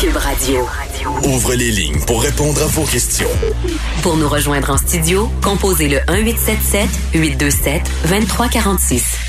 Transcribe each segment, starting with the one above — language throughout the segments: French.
Cube Radio. Ouvre les lignes pour répondre à vos questions. Pour nous rejoindre en studio, composez le 1877 827 2346.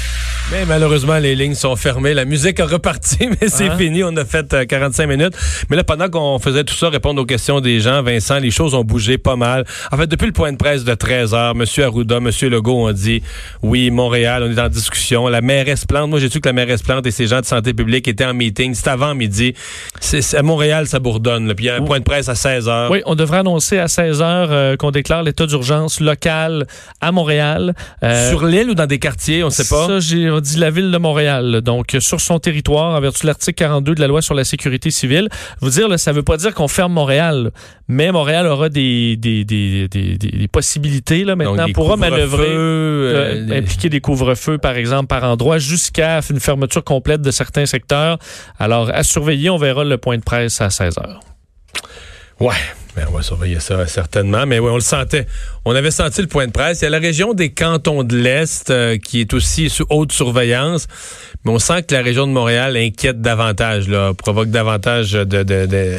Mais malheureusement, les lignes sont fermées. La musique a reparti, mais c'est Hein? fini. On a fait euh, 45 minutes. Mais là, pendant qu'on faisait tout ça, répondre aux questions des gens, Vincent, les choses ont bougé pas mal. En fait, depuis le point de presse de 13 heures, M. Arruda, M. Legault ont dit, oui, Montréal, on est en discussion. La mairesse Plante, moi, j'ai su que la mairesse Plante et ses gens de santé publique étaient en meeting. C'est avant midi. C'est, à Montréal, ça bourdonne. là. Puis il y a un point de presse à 16 heures. Oui, on devrait annoncer à 16 heures euh, qu'on déclare l'état d'urgence local à Montréal. Euh, Sur l'île ou dans des quartiers, on sait pas? Ça, j'ai dit la ville de Montréal. Donc, sur son territoire, en vertu de l'article 42 de la loi sur la sécurité civile. Vous dire, là, ça veut pas dire qu'on ferme Montréal, mais Montréal aura des, des, des, des, possibilités, là, maintenant, Donc, pourra manœuvrer. euh, euh, impliquer des couvre-feux, par exemple, par endroit, jusqu'à une fermeture complète de certains secteurs. Alors, à surveiller, on verra le point de presse à 16 heures. Ouais, ben on va surveiller ça certainement. Mais ouais, on le sentait. On avait senti le point de presse. Il y a la région des cantons de l'Est euh, qui est aussi sous haute surveillance. Mais on sent que la région de Montréal inquiète davantage, là, provoque davantage de, de, de,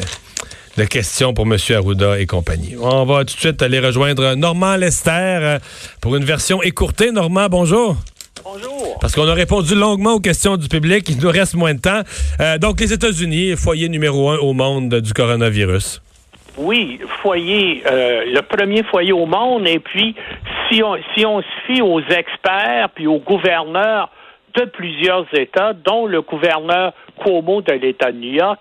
de questions pour M. Arruda et compagnie. On va tout de suite aller rejoindre Normand Lester euh, pour une version écourtée. Normand, bonjour. Bonjour. Parce qu'on a répondu longuement aux questions du public. Il nous reste moins de temps. Euh, donc, les États-Unis, foyer numéro un au monde du coronavirus. Oui, foyer, euh, le premier foyer au monde, et puis si on, si se fie aux experts puis aux gouverneurs de plusieurs États, dont le gouverneur Cuomo de l'État de New York,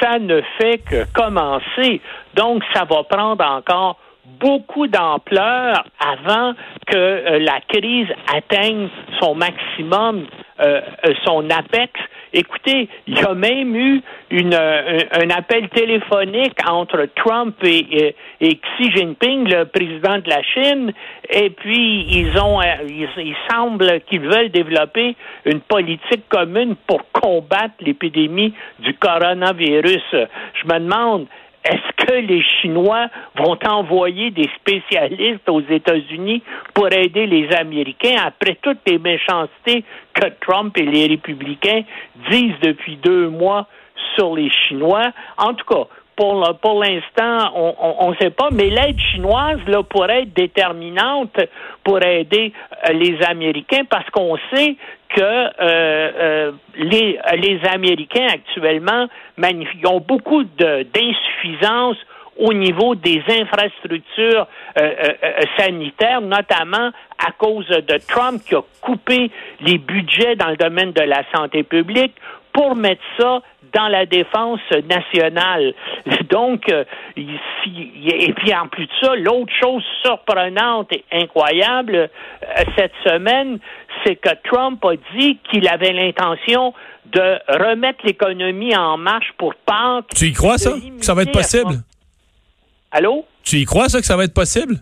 ça ne fait que commencer. Donc, ça va prendre encore beaucoup d'ampleur avant que euh, la crise atteigne son maximum, euh, son apex. Écoutez, il y a même eu une, euh, un, appel téléphonique entre Trump et Xi Jinping, le président de la Chine, et puis ils ont, euh, ils- il semble qu'ils veulent développer une politique commune pour combattre l'épidémie du coronavirus. Je me demande, est-ce que les Chinois vont envoyer des spécialistes aux États-Unis pour aider les Américains après toutes les méchancetés que Trump et les républicains disent depuis deux mois sur les Chinois? En tout cas, pour, pour l'instant, on ne sait pas, mais l'aide chinoise là, pourrait être déterminante pour aider euh, les Américains parce qu'on sait que euh, euh, les, les Américains actuellement ont beaucoup d'insuffisances au niveau des infrastructures euh, euh, sanitaires, notamment à cause de Trump qui a coupé les budgets dans le domaine de la santé publique pour mettre ça dans la défense nationale. Donc, euh, ici, et puis en plus de ça, l'autre chose surprenante et incroyable euh, cette semaine, c'est que Trump a dit qu'il avait l'intention de remettre l'économie en marche pour Pâques. Tu y crois, ça? Que ça va être possible? Allô? Tu y crois, ça, que ça va être possible?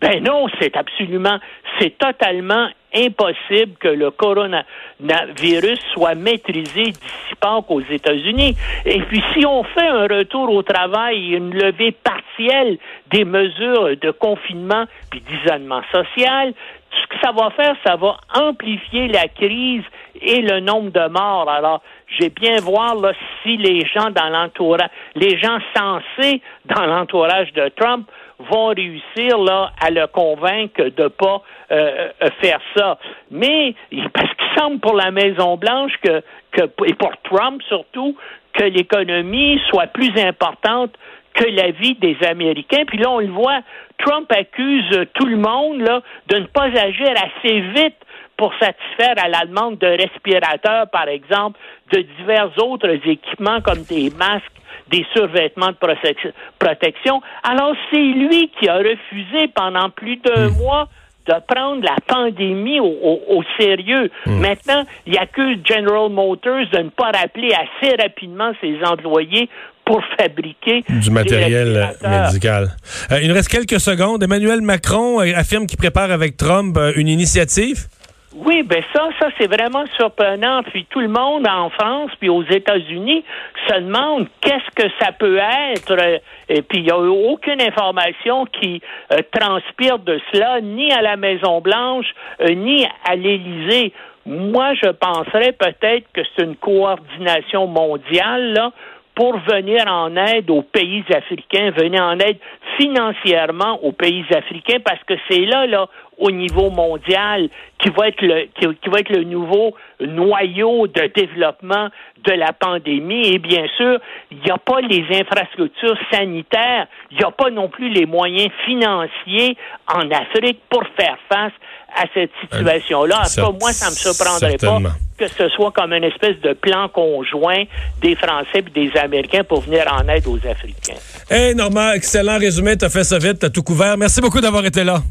Ben non, c'est absolument, c'est totalement impossible que le coronavirus soit maîtrisé d'ici Pâques aux États-Unis. Et puis, si on fait un retour au travail et une levée partielle des mesures de confinement puis d'isolement social, ce que ça va faire, ça va amplifier la crise et le nombre de morts. Alors, j'ai bien voir là, si les gens dans l'entourage, les gens sensés dans l'entourage de Trump vont réussir là à le convaincre de pas euh, euh, faire ça. Mais parce qu'il semble pour la Maison Blanche que, que et pour Trump surtout que l'économie soit plus importante que la vie des Américains. Puis là, on le voit, Trump accuse tout le monde là, de ne pas agir assez vite pour satisfaire à la demande de respirateurs, par exemple, de divers autres équipements comme des masques, des survêtements de protec- protection. Alors, c'est lui qui a refusé pendant plus d'un mois de prendre la pandémie au, au- au sérieux. Maintenant, il accuse General Motors de ne pas rappeler assez rapidement ses employés pour fabriquer Du matériel médical. Euh, il nous reste quelques secondes. Emmanuel Macron euh, affirme qu'il prépare avec Trump euh, une initiative. Oui, ben ça, ça c'est vraiment surprenant. Puis tout le monde en France puis aux États-Unis se demande qu'est-ce que ça peut être. euh, Et puis il n'y a aucune information qui euh, transpire de cela, ni à la Maison Blanche, euh, ni à l'Élysée. Moi, je penserais peut-être que c'est une coordination mondiale là, pour venir en aide aux pays africains, venir en aide financièrement aux pays africains, parce que c'est là, là, au niveau mondial, qui va être le, qui, qui va être le nouveau noyau de développement de la pandémie. Et bien sûr, il n'y a pas les infrastructures sanitaires, il n'y a pas non plus les moyens financiers en Afrique pour faire face à cette situation-là. En tout cas, moi, ça me surprendrait pas que ce soit comme une espèce de plan conjoint des Français et des Américains pour venir en aide aux Africains. Hey, Normand, excellent résumé. Tu as fait ça vite, tu as tout couvert. Merci beaucoup d'avoir été là.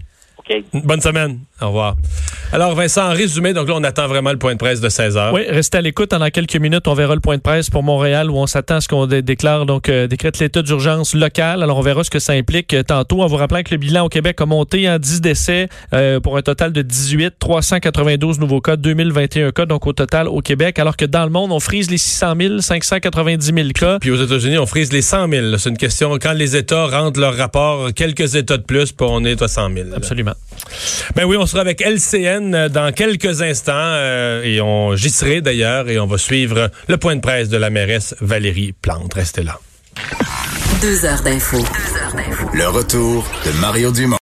Bonne semaine. Au revoir. Alors, Vincent, en résumé, donc là, on attend vraiment le point de presse de 16 heures. Oui, restez à l'écoute. Dans quelques minutes, on verra le point de presse pour Montréal où on s'attend à ce qu'on déclare, donc, euh, décrète l'état d'urgence local. Alors, on verra ce que ça implique euh, tantôt en vous rappelant que le bilan au Québec a monté en 10 décès euh, pour un total de 18, 392 nouveaux cas, 2021 cas, donc au total au Québec. Alors que dans le monde, on frise les 600 000, 590 000 cas. Puis aux États-Unis, on frise les 100 000. C'est une question, quand les États rendent leur rapport, quelques États de plus, puis on est à 100 000. Absolument. Ben oui, on sera avec LCN euh, dans quelques instants euh, et on j'y serai d'ailleurs et on va suivre le point de presse de la mairesse Valérie Plante. Restez là. Deux heures d'info. Le retour de Mario Dumont.